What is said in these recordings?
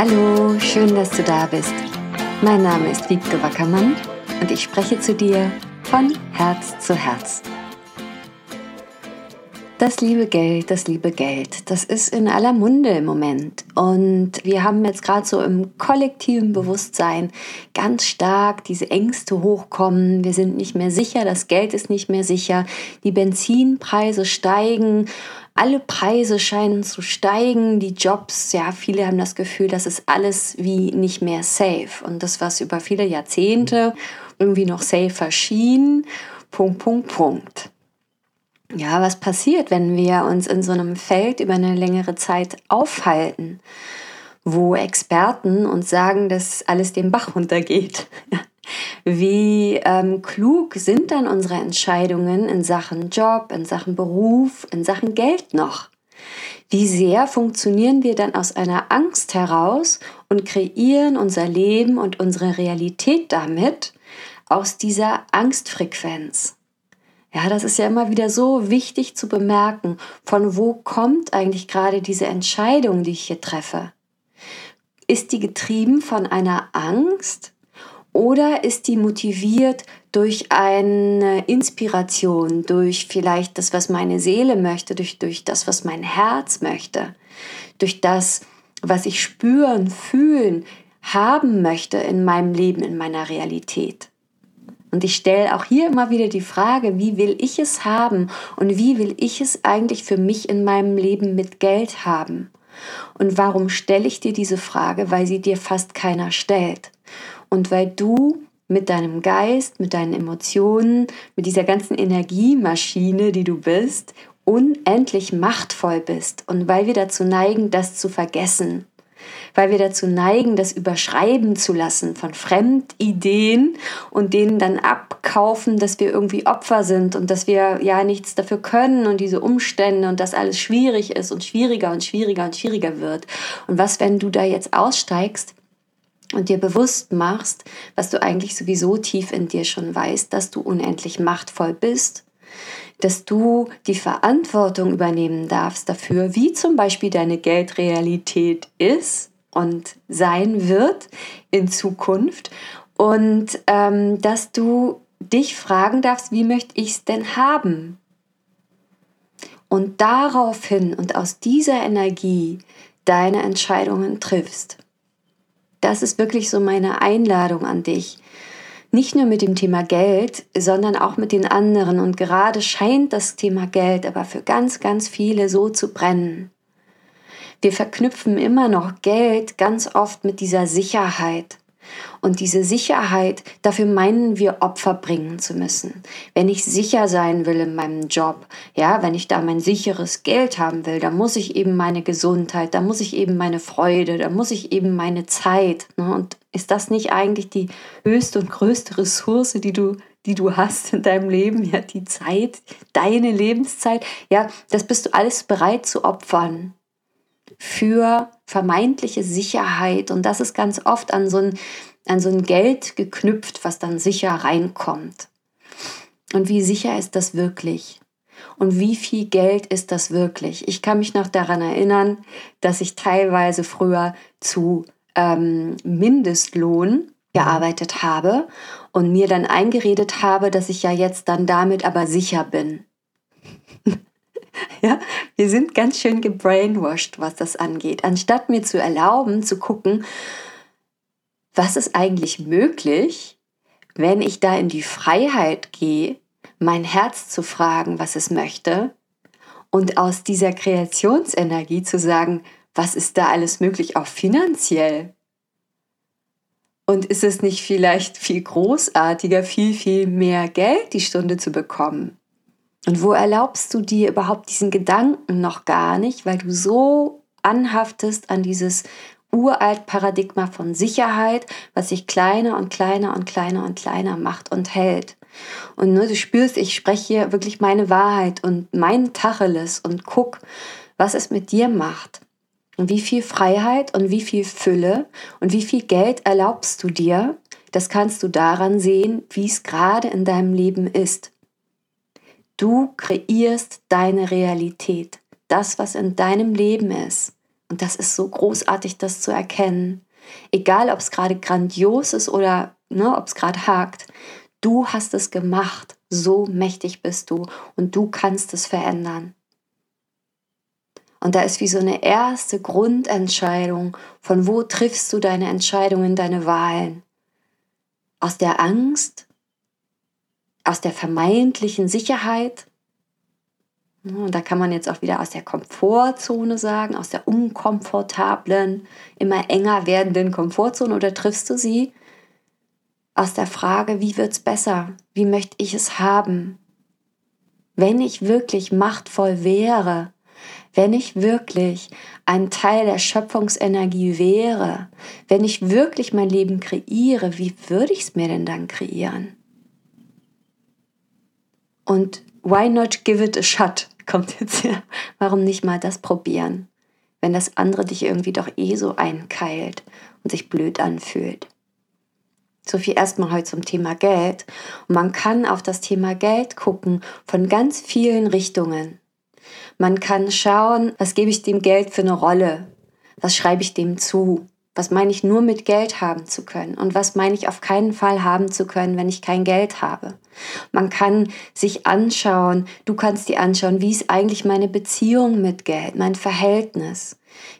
Hallo, schön, dass du da bist. Mein Name ist Wiebke Wackermann und ich spreche zu dir von Herz zu Herz. Das liebe Geld, das liebe Geld, das ist in aller Munde im Moment. Und wir haben jetzt gerade so im kollektiven Bewusstsein ganz stark diese Ängste hochkommen. Wir sind nicht mehr sicher, das Geld ist nicht mehr sicher, die Benzinpreise steigen, alle Preise scheinen zu steigen, die Jobs, ja, viele haben das Gefühl, das ist alles wie nicht mehr safe. Und das, was über viele Jahrzehnte irgendwie noch safer schien, Punkt, Punkt, Punkt ja, was passiert, wenn wir uns in so einem Feld über eine längere Zeit aufhalten, wo Experten uns sagen, dass alles den Bach runtergeht. Wie ähm, klug sind dann unsere Entscheidungen in Sachen Job, in Sachen Beruf, in Sachen Geld noch? Wie sehr funktionieren wir dann aus einer Angst heraus und kreieren unser Leben und unsere Realität damit aus dieser Angstfrequenz? Ja, das ist ja immer wieder so wichtig zu bemerken, von wo kommt eigentlich gerade diese Entscheidung, die ich hier treffe? Ist die getrieben von einer Angst oder ist die motiviert durch eine Inspiration, durch vielleicht das, was meine Seele möchte, durch, durch das, was mein Herz möchte, durch das, was ich spüren, fühlen, haben möchte in meinem Leben, in meiner Realität? Und ich stelle auch hier immer wieder die Frage, wie will ich es haben und wie will ich es eigentlich für mich in meinem Leben mit Geld haben? Und warum stelle ich dir diese Frage? Weil sie dir fast keiner stellt. Und weil du mit deinem Geist, mit deinen Emotionen, mit dieser ganzen Energiemaschine, die du bist, unendlich machtvoll bist. Und weil wir dazu neigen, das zu vergessen weil wir dazu neigen, das überschreiben zu lassen von Fremdideen und denen dann abkaufen, dass wir irgendwie Opfer sind und dass wir ja nichts dafür können und diese Umstände und dass alles schwierig ist und schwieriger und schwieriger und schwieriger wird. Und was, wenn du da jetzt aussteigst und dir bewusst machst, was du eigentlich sowieso tief in dir schon weißt, dass du unendlich machtvoll bist, dass du die Verantwortung übernehmen darfst dafür, wie zum Beispiel deine Geldrealität ist und sein wird in Zukunft und ähm, dass du dich fragen darfst, wie möchte ich es denn haben? Und daraufhin und aus dieser Energie deine Entscheidungen triffst. Das ist wirklich so meine Einladung an dich, nicht nur mit dem Thema Geld, sondern auch mit den anderen. Und gerade scheint das Thema Geld aber für ganz, ganz viele so zu brennen. Wir verknüpfen immer noch Geld ganz oft mit dieser Sicherheit. Und diese Sicherheit, dafür meinen wir Opfer bringen zu müssen. Wenn ich sicher sein will in meinem Job, ja, wenn ich da mein sicheres Geld haben will, dann muss ich eben meine Gesundheit, da muss ich eben meine Freude, da muss ich eben meine Zeit. Ne? Und ist das nicht eigentlich die höchste und größte Ressource, die du die du hast in deinem Leben, ja, die Zeit, deine Lebenszeit, ja, das bist du alles bereit zu opfern für vermeintliche Sicherheit. Und das ist ganz oft an so ein, an so ein Geld geknüpft, was dann sicher reinkommt. Und wie sicher ist das wirklich? Und wie viel Geld ist das wirklich? Ich kann mich noch daran erinnern, dass ich teilweise früher zu ähm, Mindestlohn gearbeitet habe und mir dann eingeredet habe, dass ich ja jetzt dann damit aber sicher bin. Ja, wir sind ganz schön gebrainwashed, was das angeht. Anstatt mir zu erlauben, zu gucken, was ist eigentlich möglich, wenn ich da in die Freiheit gehe, mein Herz zu fragen, was es möchte, und aus dieser Kreationsenergie zu sagen, was ist da alles möglich, auch finanziell. Und ist es nicht vielleicht viel großartiger, viel, viel mehr Geld die Stunde zu bekommen? Und wo erlaubst du dir überhaupt diesen Gedanken noch gar nicht, weil du so anhaftest an dieses uralt Paradigma von Sicherheit, was sich kleiner und kleiner und kleiner und kleiner macht und hält. Und nur du spürst, ich spreche hier wirklich meine Wahrheit und mein Tacheles und guck, was es mit dir macht. Und wie viel Freiheit und wie viel Fülle und wie viel Geld erlaubst du dir, das kannst du daran sehen, wie es gerade in deinem Leben ist. Du kreierst deine Realität, das, was in deinem Leben ist. Und das ist so großartig, das zu erkennen. Egal, ob es gerade grandios ist oder ne, ob es gerade hakt. Du hast es gemacht. So mächtig bist du und du kannst es verändern. Und da ist wie so eine erste Grundentscheidung, von wo triffst du deine Entscheidungen, deine Wahlen? Aus der Angst? Aus der vermeintlichen Sicherheit? Und da kann man jetzt auch wieder aus der Komfortzone sagen, aus der unkomfortablen, immer enger werdenden Komfortzone oder triffst du sie aus der Frage, wie wird es besser? Wie möchte ich es haben? Wenn ich wirklich machtvoll wäre, wenn ich wirklich ein Teil der Schöpfungsenergie wäre, wenn ich wirklich mein Leben kreiere, wie würde ich es mir denn dann kreieren? Und why not give it a shot? Kommt jetzt hier. Warum nicht mal das probieren, wenn das andere dich irgendwie doch eh so einkeilt und sich blöd anfühlt? So viel erstmal heute zum Thema Geld. Und man kann auf das Thema Geld gucken von ganz vielen Richtungen. Man kann schauen, was gebe ich dem Geld für eine Rolle? Was schreibe ich dem zu? Was meine ich nur mit Geld haben zu können? Und was meine ich auf keinen Fall haben zu können, wenn ich kein Geld habe? Man kann sich anschauen, du kannst dir anschauen, wie ist eigentlich meine Beziehung mit Geld, mein Verhältnis?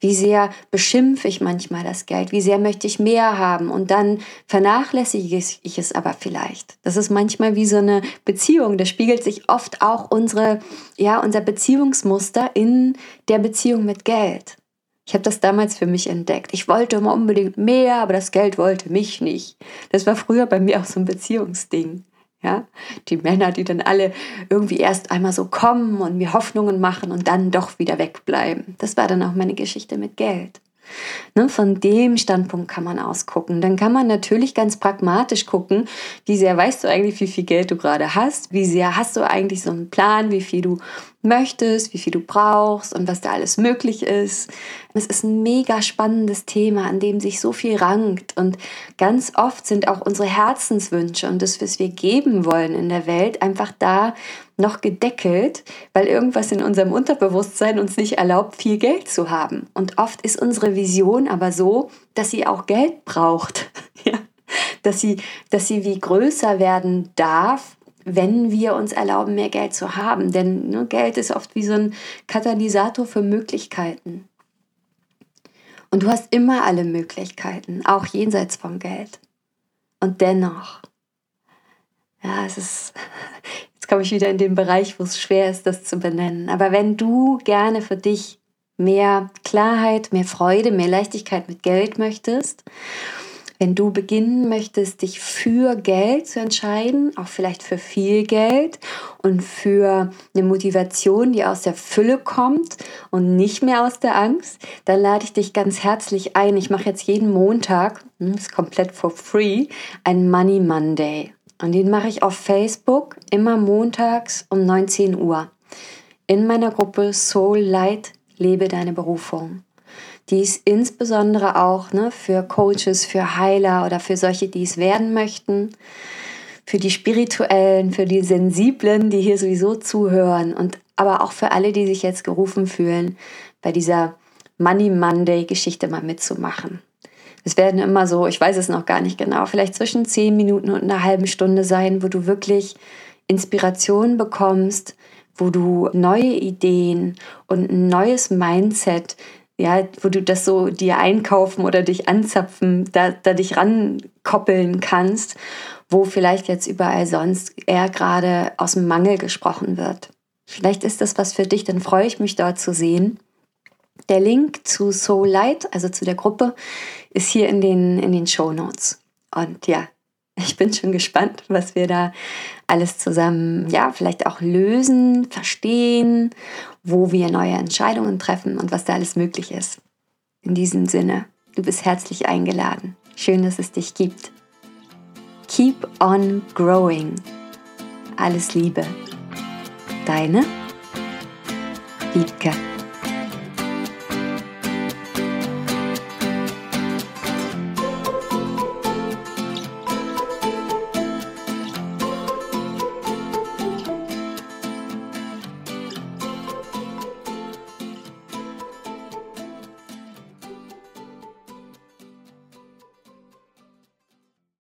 Wie sehr beschimpfe ich manchmal das Geld? Wie sehr möchte ich mehr haben? Und dann vernachlässige ich es aber vielleicht. Das ist manchmal wie so eine Beziehung. Da spiegelt sich oft auch unsere, ja, unser Beziehungsmuster in der Beziehung mit Geld. Ich habe das damals für mich entdeckt. Ich wollte immer unbedingt mehr, aber das Geld wollte mich nicht. Das war früher bei mir auch so ein Beziehungsding. Ja, die Männer, die dann alle irgendwie erst einmal so kommen und mir Hoffnungen machen und dann doch wieder wegbleiben. Das war dann auch meine Geschichte mit Geld. Ne, von dem Standpunkt kann man ausgucken. Dann kann man natürlich ganz pragmatisch gucken, wie sehr weißt du eigentlich, wie viel Geld du gerade hast, wie sehr hast du eigentlich so einen Plan, wie viel du möchtest, wie viel du brauchst und was da alles möglich ist. Es ist ein mega spannendes Thema, an dem sich so viel rankt und ganz oft sind auch unsere Herzenswünsche und das, was wir geben wollen in der Welt, einfach da noch gedeckelt, weil irgendwas in unserem Unterbewusstsein uns nicht erlaubt, viel Geld zu haben. Und oft ist unsere Vision aber so, dass sie auch Geld braucht. dass, sie, dass sie wie größer werden darf, wenn wir uns erlauben, mehr Geld zu haben. Denn ne, Geld ist oft wie so ein Katalysator für Möglichkeiten. Und du hast immer alle Möglichkeiten, auch jenseits von Geld. Und dennoch, ja, es ist, jetzt komme ich wieder in den Bereich, wo es schwer ist, das zu benennen. Aber wenn du gerne für dich mehr Klarheit, mehr Freude, mehr Leichtigkeit mit Geld möchtest wenn du beginnen möchtest, dich für Geld zu entscheiden, auch vielleicht für viel Geld und für eine Motivation, die aus der Fülle kommt und nicht mehr aus der Angst, dann lade ich dich ganz herzlich ein. Ich mache jetzt jeden Montag, hm, ist komplett for free, ein Money Monday. Und den mache ich auf Facebook immer montags um 19 Uhr in meiner Gruppe Soul Light, lebe deine Berufung. Die ist insbesondere auch ne, für Coaches, für Heiler oder für solche, die es werden möchten, für die Spirituellen, für die Sensiblen, die hier sowieso zuhören und aber auch für alle, die sich jetzt gerufen fühlen, bei dieser Money Monday Geschichte mal mitzumachen. Es werden immer so, ich weiß es noch gar nicht genau, vielleicht zwischen zehn Minuten und einer halben Stunde sein, wo du wirklich Inspiration bekommst, wo du neue Ideen und ein neues Mindset ja, wo du das so dir einkaufen oder dich anzapfen, da, da dich rankoppeln kannst, wo vielleicht jetzt überall sonst eher gerade aus dem Mangel gesprochen wird. Vielleicht ist das was für dich, dann freue ich mich dort zu sehen. Der Link zu Soul Light, also zu der Gruppe, ist hier in den, in den Show Notes. Und ja, ich bin schon gespannt, was wir da alles zusammen, ja, vielleicht auch lösen, verstehen, wo wir neue Entscheidungen treffen und was da alles möglich ist. In diesem Sinne, du bist herzlich eingeladen. Schön, dass es dich gibt. Keep on growing. Alles Liebe. Deine Wiebke.